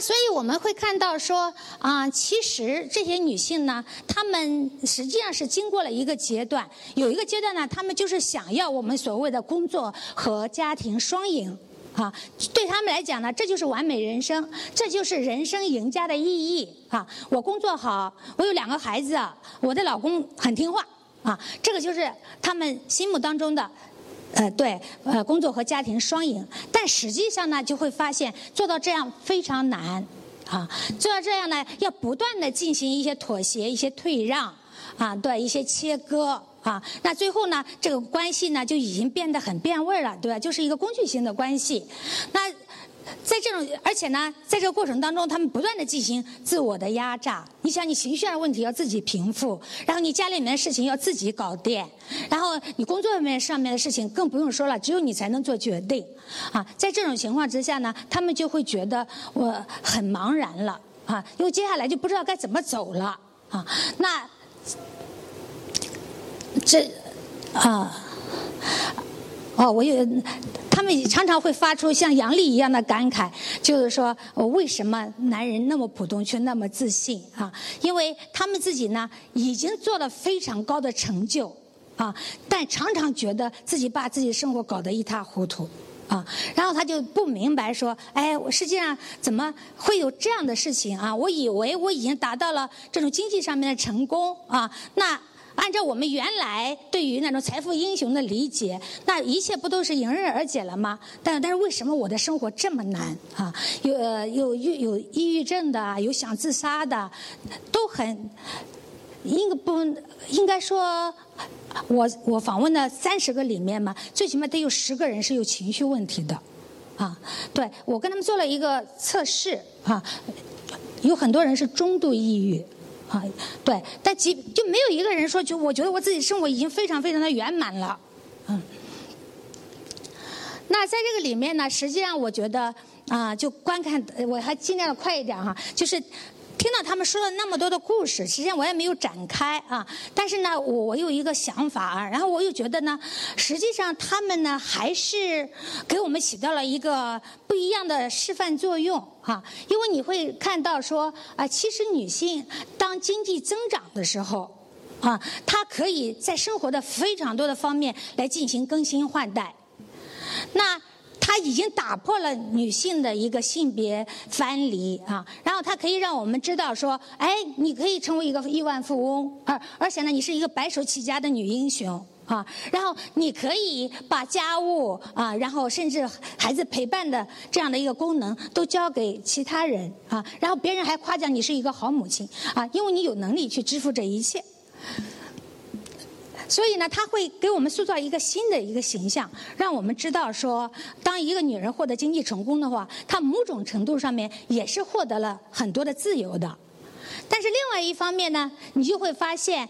所以我们会看到说啊，其实这些女性呢，她们实际上是经过了一个阶段，有一个阶段呢，她们就是想要我们所谓的工作和家庭双赢。啊，对他们来讲呢，这就是完美人生，这就是人生赢家的意义啊！我工作好，我有两个孩子，我的老公很听话啊，这个就是他们心目当中的，呃，对，呃，工作和家庭双赢。但实际上呢，就会发现做到这样非常难啊！做到这样呢，要不断的进行一些妥协、一些退让啊，对，一些切割。啊，那最后呢，这个关系呢就已经变得很变味了，对吧？就是一个工具性的关系。那在这种，而且呢，在这个过程当中，他们不断的进行自我的压榨。你想，你情绪上的问题要自己平复，然后你家里面的事情要自己搞定，然后你工作面上面的事情更不用说了，只有你才能做决定。啊，在这种情况之下呢，他们就会觉得我很茫然了啊，因为接下来就不知道该怎么走了啊。那。这，啊，哦，我有，他们常常会发出像杨丽一样的感慨，就是说，为什么男人那么普通却那么自信啊？因为他们自己呢，已经做了非常高的成就啊，但常常觉得自己把自己生活搞得一塌糊涂啊，然后他就不明白说，哎，我实际上怎么会有这样的事情啊？我以为我已经达到了这种经济上面的成功啊，那。按照我们原来对于那种财富英雄的理解，那一切不都是迎刃而解了吗？但但是为什么我的生活这么难啊？有有有有抑郁症的，有想自杀的，都很应该不应该说，我我访问的三十个里面嘛，最起码得有十个人是有情绪问题的，啊，对我跟他们做了一个测试啊，有很多人是中度抑郁。啊，对，但即就没有一个人说，就我觉得我自己生活已经非常非常的圆满了，嗯。那在这个里面呢，实际上我觉得啊，就观看，我还尽量的快一点哈，就是。听到他们说了那么多的故事，实际上我也没有展开啊。但是呢，我我有一个想法啊，然后我又觉得呢，实际上他们呢还是给我们起到了一个不一样的示范作用啊。因为你会看到说啊，其实女性当经济增长的时候啊，她可以在生活的非常多的方面来进行更新换代。那。它已经打破了女性的一个性别藩篱啊，然后它可以让我们知道说，哎，你可以成为一个亿万富翁，而而且呢，你是一个白手起家的女英雄啊，然后你可以把家务啊，然后甚至孩子陪伴的这样的一个功能都交给其他人啊，然后别人还夸奖你是一个好母亲啊，因为你有能力去支付这一切。所以呢，他会给我们塑造一个新的一个形象，让我们知道说，当一个女人获得经济成功的话，她某种程度上面也是获得了很多的自由的。但是另外一方面呢，你就会发现。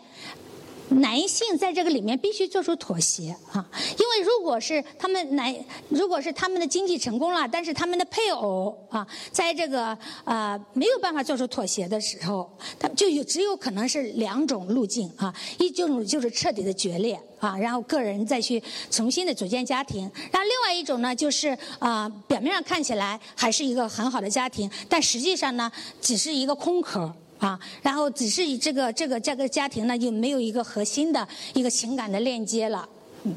男性在这个里面必须做出妥协啊，因为如果是他们男，如果是他们的经济成功了，但是他们的配偶啊，在这个呃没有办法做出妥协的时候，他就有只有可能是两种路径啊，一种就是彻底的决裂啊，然后个人再去重新的组建家庭，然后另外一种呢就是啊，表面上看起来还是一个很好的家庭，但实际上呢只是一个空壳。啊，然后只是以这个这个这个家庭呢，就没有一个核心的一个情感的链接了。嗯，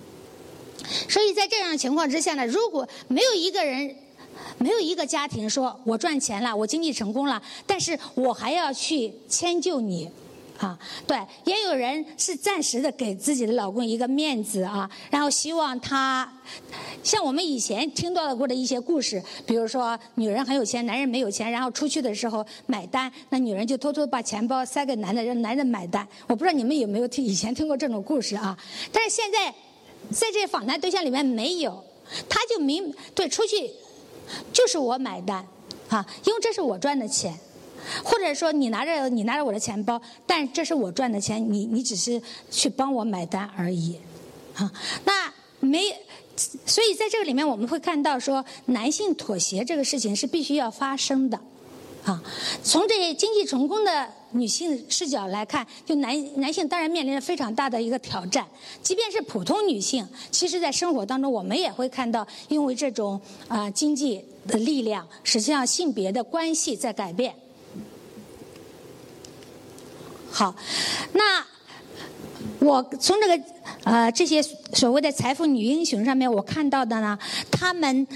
所以在这样的情况之下呢，如果没有一个人，没有一个家庭说我赚钱了，我经济成功了，但是我还要去迁就你。啊，对，也有人是暂时的给自己的老公一个面子啊，然后希望他，像我们以前听到过的一些故事，比如说女人很有钱，男人没有钱，然后出去的时候买单，那女人就偷偷把钱包塞给男的，让男人买单。我不知道你们有没有听以前听过这种故事啊？但是现在在这访谈对象里面没有，他就明对出去就是我买单啊，因为这是我赚的钱。或者说你拿着你拿着我的钱包，但这是我赚的钱，你你只是去帮我买单而已，啊，那没，所以在这个里面我们会看到说，男性妥协这个事情是必须要发生的，啊，从这些经济成功的女性视角来看，就男男性当然面临着非常大的一个挑战，即便是普通女性，其实在生活当中我们也会看到，因为这种啊经济。的力量，实际上性别的关系在改变。好，那我从这个呃这些所谓的财富女英雄上面，我看到的呢，他们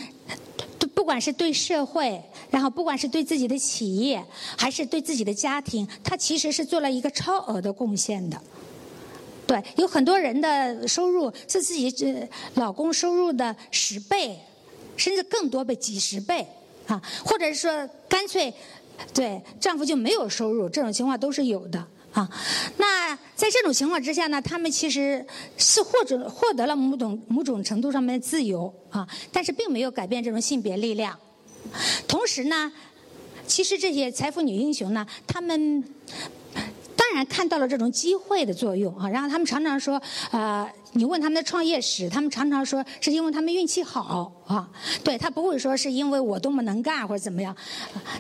不管是对社会，然后不管是对自己的企业，还是对自己的家庭，他其实是做了一个超额的贡献的。对，有很多人的收入是自己这老公收入的十倍，甚至更多倍，几十倍啊，或者是说干脆对丈夫就没有收入，这种情况都是有的。啊，那在这种情况之下呢，他们其实是获准获得了某种某种程度上面的自由啊，但是并没有改变这种性别力量。同时呢，其实这些财富女英雄呢，她们。然看到了这种机会的作用啊，然后他们常常说，呃，你问他们的创业史，他们常常说是因为他们运气好啊，对他不会说是因为我多么能干或者怎么样，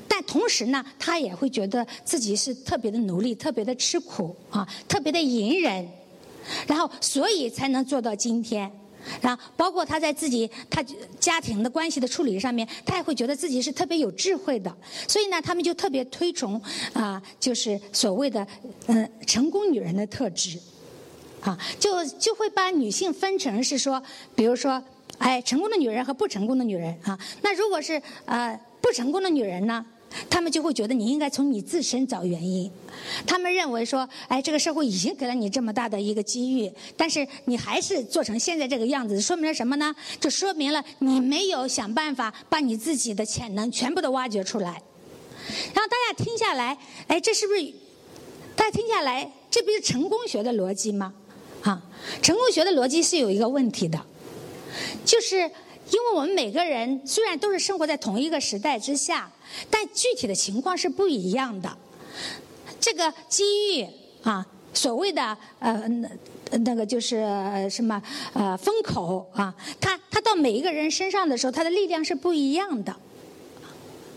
但同时呢，他也会觉得自己是特别的努力、特别的吃苦啊、特别的隐忍，然后所以才能做到今天。然后，包括他在自己他家庭的关系的处理上面，他也会觉得自己是特别有智慧的。所以呢，他们就特别推崇啊，就是所谓的嗯成功女人的特质，啊，就就会把女性分成是说，比如说，哎，成功的女人和不成功的女人啊。那如果是呃不成功的女人呢？他们就会觉得你应该从你自身找原因，他们认为说，哎，这个社会已经给了你这么大的一个机遇，但是你还是做成现在这个样子，说明了什么呢？就说明了你没有想办法把你自己的潜能全部都挖掘出来。然后大家听下来，哎，这是不是？大家听下来，这不是成功学的逻辑吗？啊，成功学的逻辑是有一个问题的，就是。因为我们每个人虽然都是生活在同一个时代之下，但具体的情况是不一样的。这个机遇啊，所谓的呃那个就是什么呃风口啊，它它到每一个人身上的时候，它的力量是不一样的。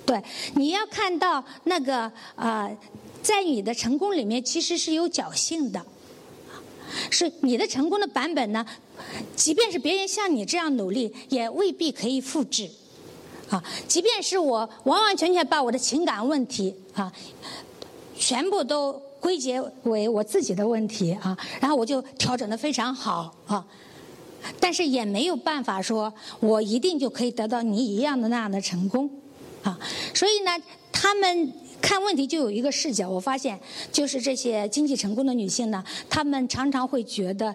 对，你要看到那个呃，在你的成功里面其实是有侥幸的。是你的成功的版本呢？即便是别人像你这样努力，也未必可以复制。啊，即便是我完完全全把我的情感问题啊，全部都归结为我自己的问题啊，然后我就调整的非常好啊，但是也没有办法说我一定就可以得到你一样的那样的成功啊。所以呢，他们。看问题就有一个视角，我发现就是这些经济成功的女性呢，她们常常会觉得，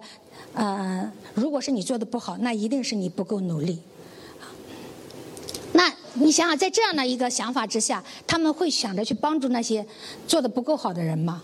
呃，如果是你做的不好，那一定是你不够努力。你想想，在这样的一个想法之下，他们会想着去帮助那些做的不够好的人吗？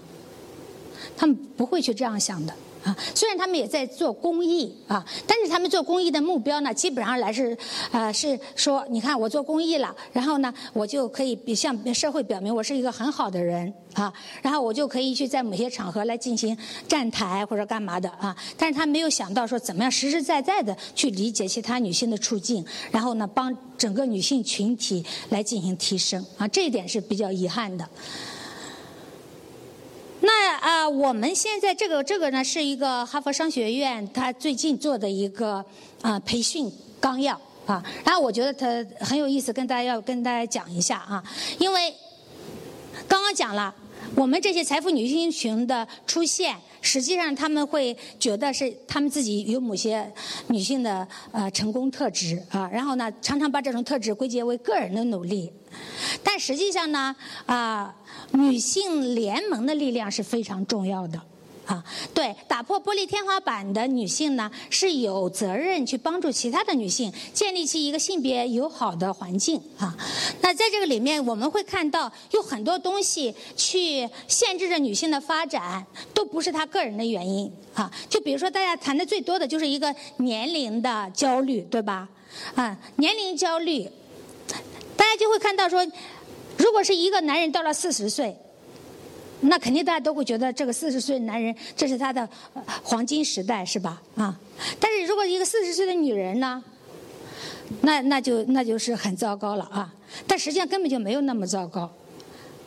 他们不会去这样想的。啊，虽然他们也在做公益啊，但是他们做公益的目标呢，基本上来是，呃，是说，你看我做公益了，然后呢，我就可以向社会表明我是一个很好的人啊，然后我就可以去在某些场合来进行站台或者干嘛的啊，但是他没有想到说怎么样实实在在的去理解其他女性的处境，然后呢，帮整个女性群体来进行提升啊，这一点是比较遗憾的。那啊，我们现在这个这个呢，是一个哈佛商学院他最近做的一个啊培训纲要啊，然后我觉得它很有意思，跟大家要跟大家讲一下啊，因为刚刚讲了，我们这些财富女性群的出现。实际上，他们会觉得是他们自己有某些女性的呃成功特质啊，然后呢，常常把这种特质归结为个人的努力。但实际上呢，啊，女性联盟的力量是非常重要的。啊，对，打破玻璃天花板的女性呢，是有责任去帮助其他的女性建立起一个性别友好的环境啊。那在这个里面，我们会看到有很多东西去限制着女性的发展，都不是她个人的原因啊。就比如说，大家谈的最多的就是一个年龄的焦虑，对吧？啊，年龄焦虑，大家就会看到说，如果是一个男人到了四十岁。那肯定大家都会觉得这个四十岁男人，这是他的黄金时代，是吧？啊，但是如果一个四十岁的女人呢，那那就那就是很糟糕了啊。但实际上根本就没有那么糟糕，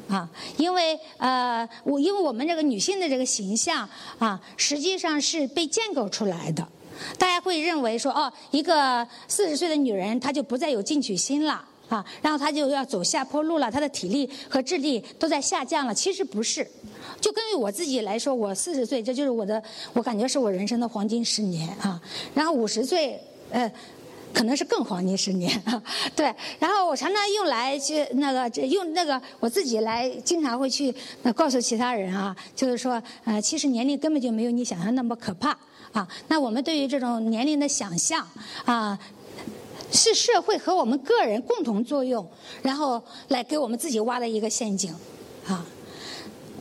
啊，因为呃，我因为我们这个女性的这个形象啊，实际上是被建构出来的。大家会认为说，哦，一个四十岁的女人，她就不再有进取心了。啊，然后他就要走下坡路了，他的体力和智力都在下降了。其实不是，就根据我自己来说，我四十岁，这就是我的，我感觉是我人生的黄金十年啊。然后五十岁，呃。可能是更黄金十年，对。然后我常常用来去那个用那个我自己来，经常会去告诉其他人啊，就是说，呃，其实年龄根本就没有你想象那么可怕啊。那我们对于这种年龄的想象啊，是社会和我们个人共同作用，然后来给我们自己挖的一个陷阱啊。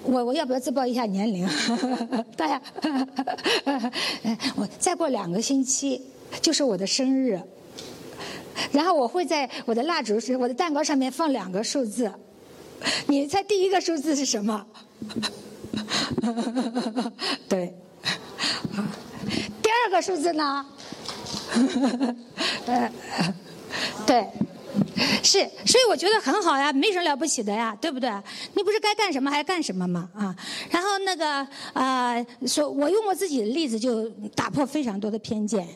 我我要不要自报一下年龄？大家，我再过两个星期就是我的生日。然后我会在我的蜡烛是我的蛋糕上面放两个数字，你猜第一个数字是什么？对，第二个数字呢？呃 对，是，所以我觉得很好呀，没什么了不起的呀，对不对？你不是该干什么还干什么嘛？啊，然后那个啊，说我用我自己的例子就打破非常多的偏见。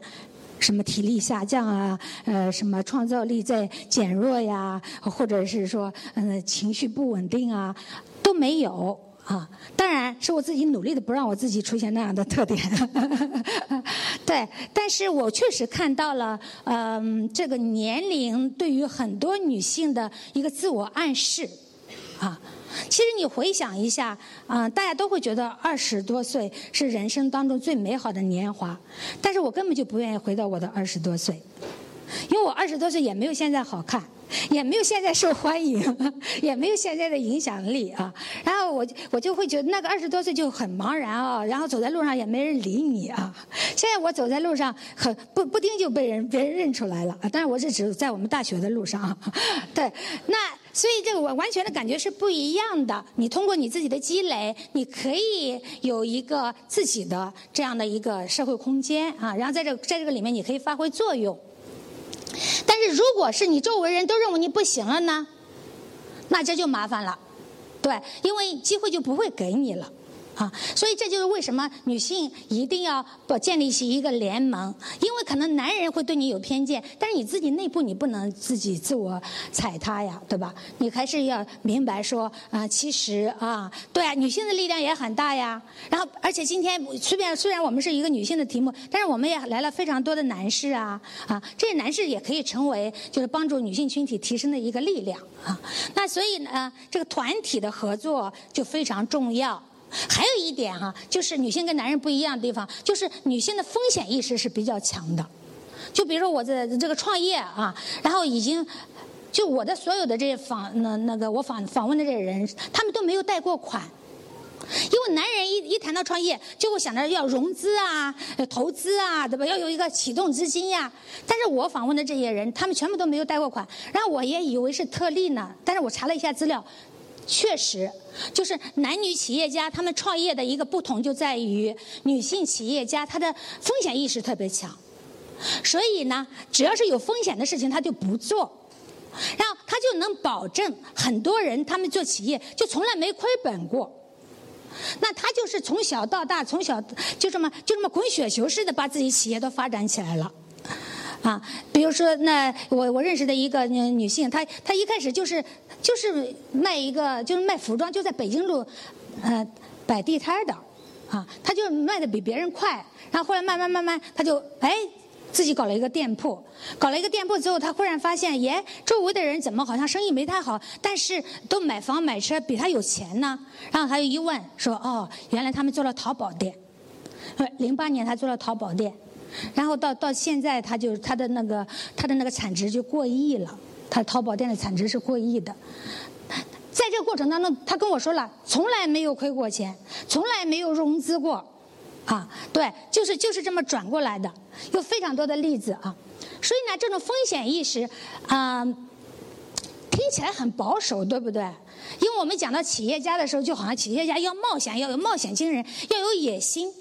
什么体力下降啊，呃，什么创造力在减弱呀，或者是说，嗯，情绪不稳定啊，都没有啊。当然是我自己努力的，不让我自己出现那样的特点。对，但是我确实看到了，嗯，这个年龄对于很多女性的一个自我暗示，啊。其实你回想一下，啊，大家都会觉得二十多岁是人生当中最美好的年华，但是我根本就不愿意回到我的二十多岁，因为我二十多岁也没有现在好看，也没有现在受欢迎，也没有现在的影响力啊。然后我我就会觉得那个二十多岁就很茫然啊，然后走在路上也没人理你啊。现在我走在路上，很不不丁就被人别人认出来了啊。当然我是指在我们大学的路上啊，对，那。所以这个完完全的感觉是不一样的。你通过你自己的积累，你可以有一个自己的这样的一个社会空间啊，然后在这在这个里面你可以发挥作用。但是如果是你周围人都认为你不行了呢，那这就麻烦了，对，因为机会就不会给你了。啊，所以这就是为什么女性一定要不建立起一个联盟，因为可能男人会对你有偏见，但是你自己内部你不能自己自我踩踏呀，对吧？你还是要明白说啊，其实啊，对啊，女性的力量也很大呀。然后，而且今天虽然虽然我们是一个女性的题目，但是我们也来了非常多的男士啊啊，这些男士也可以成为就是帮助女性群体提升的一个力量啊。那所以呢，这个团体的合作就非常重要。还有一点哈，就是女性跟男人不一样的地方，就是女性的风险意识是比较强的。就比如说我在这个创业啊，然后已经，就我的所有的这些访那那个我访访问的这些人，他们都没有贷过款，因为男人一一谈到创业，就会想着要融资啊、投资啊，对吧？要有一个启动资金呀。但是我访问的这些人，他们全部都没有贷过款，然后我也以为是特例呢，但是我查了一下资料。确实，就是男女企业家他们创业的一个不同就在于，女性企业家她的风险意识特别强，所以呢，只要是有风险的事情，她就不做，然后她就能保证很多人他们做企业就从来没亏本过，那她就是从小到大，从小就这么就这么滚雪球似的把自己企业都发展起来了。啊，比如说，那我我认识的一个女性，她她一开始就是就是卖一个就是卖服装，就在北京路，呃，摆地摊的，啊，她就卖的比别人快，然后后来慢慢慢慢，她就哎自己搞了一个店铺，搞了一个店铺之后，她忽然发现，耶，周围的人怎么好像生意没太好，但是都买房买车比她有钱呢？然后她就一问说，哦，原来他们做了淘宝店，零八年她做了淘宝店。然后到到现在，他就他的那个他的那个产值就过亿了，他淘宝店的产值是过亿的。在这个过程当中，他跟我说了，从来没有亏过钱，从来没有融资过，啊，对，就是就是这么转过来的，有非常多的例子啊。所以呢，这种风险意识啊，听起来很保守，对不对？因为我们讲到企业家的时候，就好像企业家要冒险，要有冒险精神，要有野心。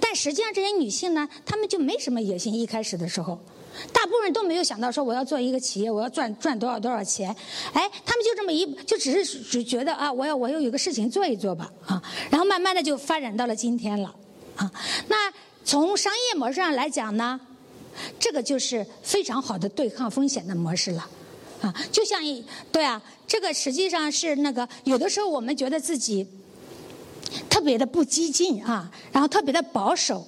但实际上，这些女性呢，她们就没什么野心。一开始的时候，大部分人都没有想到说我要做一个企业，我要赚赚多少多少钱。哎，她们就这么一，就只是只觉得啊，我要我要有个事情做一做吧，啊，然后慢慢的就发展到了今天了，啊，那从商业模式上来讲呢，这个就是非常好的对抗风险的模式了，啊，就像一对啊，这个实际上是那个有的时候我们觉得自己特别的不激进啊，然后特别的保守，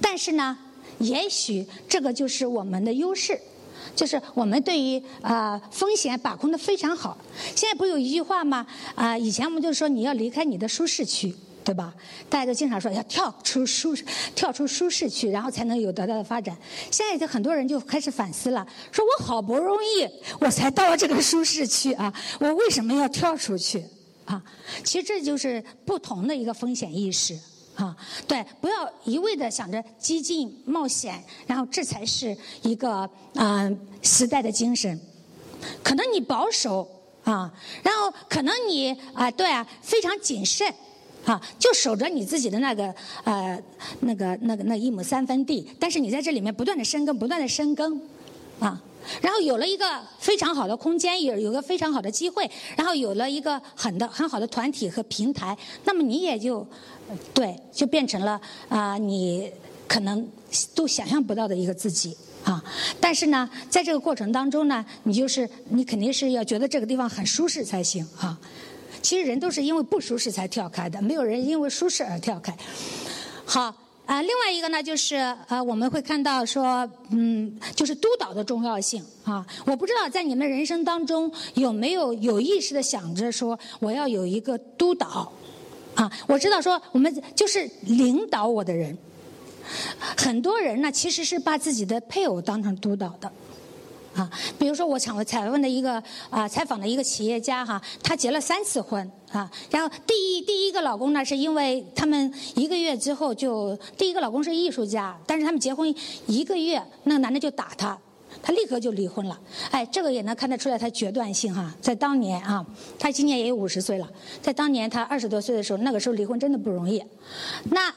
但是呢，也许这个就是我们的优势，就是我们对于啊风险把控的非常好。现在不有一句话吗？啊，以前我们就说你要离开你的舒适区。对吧？大家都经常说要跳出舒适，跳出舒适区，然后才能有得到的发展。现在就很多人就开始反思了，说我好不容易我才到了这个舒适区啊，我为什么要跳出去啊？其实这就是不同的一个风险意识啊。对，不要一味的想着激进冒险，然后这才是一个啊时代的精神。可能你保守啊，然后可能你啊对啊非常谨慎。啊，就守着你自己的那个呃，那个那个那一亩三分地，但是你在这里面不断的深耕，不断的深耕，啊，然后有了一个非常好的空间，有有个非常好的机会，然后有了一个很的很好的团体和平台，那么你也就对，就变成了啊，你可能都想象不到的一个自己啊。但是呢，在这个过程当中呢，你就是你肯定是要觉得这个地方很舒适才行啊。其实人都是因为不舒适才跳开的，没有人因为舒适而跳开。好啊，另外一个呢，就是呃，我们会看到说，嗯，就是督导的重要性啊。我不知道在你们人生当中有没有有意识的想着说，我要有一个督导啊。我知道说，我们就是领导我的人，很多人呢其实是把自己的配偶当成督导的。啊，比如说我采采问的一个啊采访的一个企业家哈，他结了三次婚啊，然后第一第一个老公呢是因为他们一个月之后就第一个老公是艺术家，但是他们结婚一个月，那个男的就打他，他立刻就离婚了。哎，这个也能看得出来他决断性哈，在当年啊，他今年也有五十岁了，在当年他二十多岁的时候，那个时候离婚真的不容易。那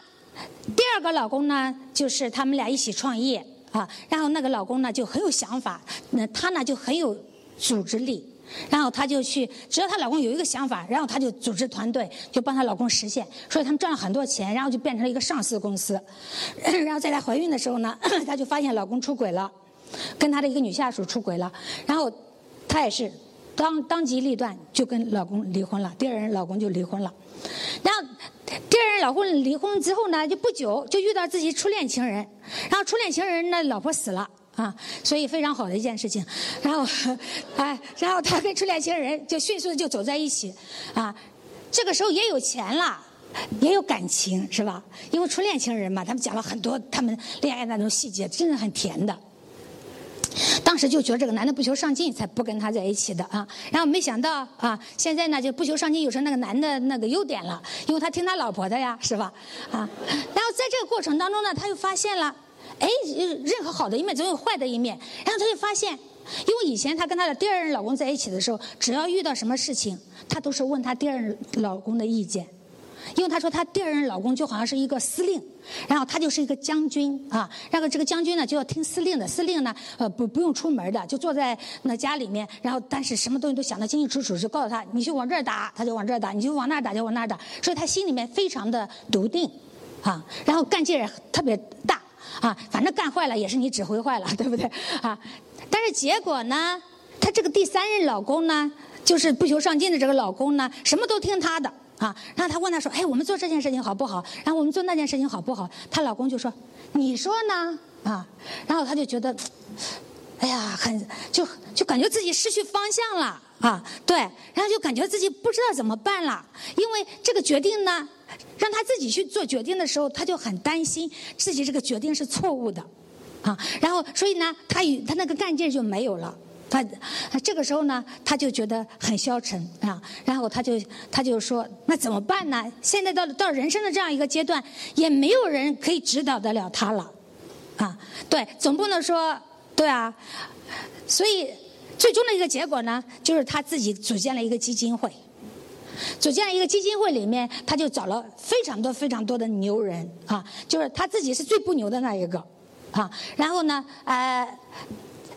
第二个老公呢，就是他们俩一起创业。啊，然后那个老公呢就很有想法，那她呢就很有组织力，然后她就去，只要她老公有一个想法，然后她就组织团队，就帮她老公实现，所以他们赚了很多钱，然后就变成了一个上市公司。然后在她怀孕的时候呢，她就发现老公出轨了，跟她的一个女下属出轨了，然后她也是当当机立断就跟老公离婚了，第二任老公就离婚了，然后。第二任老公离婚之后呢，就不久就遇到自己初恋情人，然后初恋情人那老婆死了啊，所以非常好的一件事情。然后，哎，然后他跟初恋情人就迅速就走在一起，啊，这个时候也有钱了，也有感情，是吧？因为初恋情人嘛，他们讲了很多他们恋爱那种细节，真的很甜的。当时就觉得这个男的不求上进，才不跟他在一起的啊。然后没想到啊，现在呢就不求上进，有成那个男的那个优点了，因为他听他老婆的呀，是吧？啊，然后在这个过程当中呢，他又发现了，哎，任何好的一面总有坏的一面。然后他就发现，因为以前他跟他的第二任老公在一起的时候，只要遇到什么事情，他都是问他第二任老公的意见。因为她说她第二任老公就好像是一个司令，然后他就是一个将军啊，然后这个将军呢就要听司令的，司令呢呃不不用出门的，就坐在那家里面，然后但是什么东西都想得清清楚楚，就告诉他你就往这儿打，他就往这儿打，你就往那儿打就往那儿打，所以他心里面非常的笃定，啊，然后干劲儿特别大啊，反正干坏了也是你指挥坏了，对不对啊？但是结果呢，她这个第三任老公呢，就是不求上进的这个老公呢，什么都听他的。啊，然后她问她说：“哎，我们做这件事情好不好？然后我们做那件事情好不好？”她老公就说：“你说呢？”啊，然后她就觉得，哎呀，很就就感觉自己失去方向了啊，对，然后就感觉自己不知道怎么办了，因为这个决定呢，让她自己去做决定的时候，她就很担心自己这个决定是错误的，啊，然后所以呢，她与她那个干劲就没有了。他这个时候呢，他就觉得很消沉啊，然后他就他就说：“那怎么办呢？现在到到人生的这样一个阶段，也没有人可以指导得了他了，啊，对，总不能说对啊，所以最终的一个结果呢，就是他自己组建了一个基金会，组建了一个基金会里面，他就找了非常多非常多的牛人啊，就是他自己是最不牛的那一个啊，然后呢，呃。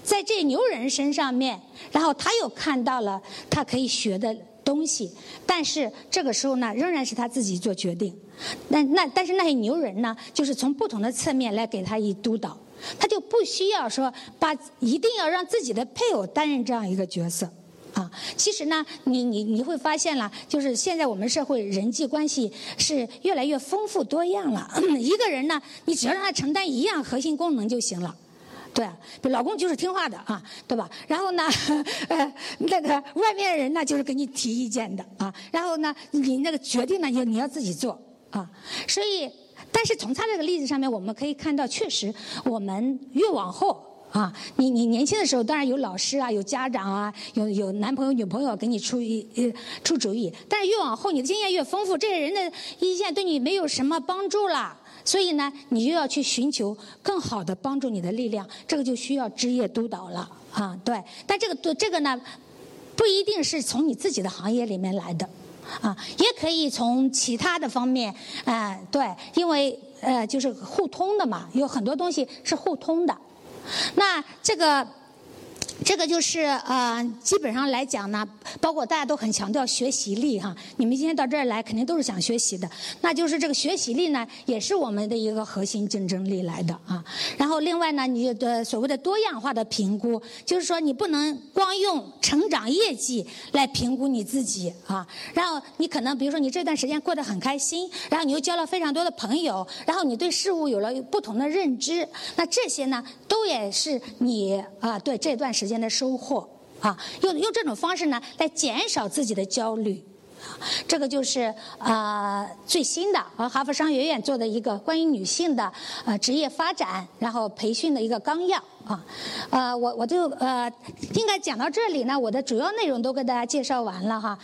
在这牛人身上面，然后他又看到了他可以学的东西，但是这个时候呢，仍然是他自己做决定。那那但是那些牛人呢，就是从不同的侧面来给他一督导。他就不需要说把一定要让自己的配偶担任这样一个角色。啊，其实呢，你你你会发现了，就是现在我们社会人际关系是越来越丰富多样了。一个人呢，你只要让他承担一样核心功能就行了。对，老公就是听话的啊，对吧？然后呢，呃，那个外面人呢就是给你提意见的啊。然后呢，你那个决定呢，你你要自己做啊。所以，但是从他这个例子上面，我们可以看到，确实我们越往后啊，你你年轻的时候当然有老师啊，有家长啊，有有男朋友女朋友给你出一呃出主意。但是越往后，你的经验越丰富，这些人的意见对你没有什么帮助了。所以呢，你就要去寻求更好的帮助你的力量，这个就需要职业督导了啊。对，但这个这个呢，不一定是从你自己的行业里面来的，啊，也可以从其他的方面，啊，对，因为呃，就是互通的嘛，有很多东西是互通的。那这个。这个就是呃，基本上来讲呢，包括大家都很强调学习力哈。你们今天到这儿来，肯定都是想学习的。那就是这个学习力呢，也是我们的一个核心竞争力来的啊。然后另外呢，你的所谓的多样化的评估，就是说你不能光用成长业绩来评估你自己啊。然后你可能比如说你这段时间过得很开心，然后你又交了非常多的朋友，然后你对事物有了不同的认知，那这些呢，都也是你啊对这段时。间的收获啊，用用这种方式呢来减少自己的焦虑，这个就是啊最新的啊哈佛商学院做的一个关于女性的呃职业发展然后培训的一个纲要啊，呃我我就呃应该讲到这里呢，我的主要内容都跟大家介绍完了哈。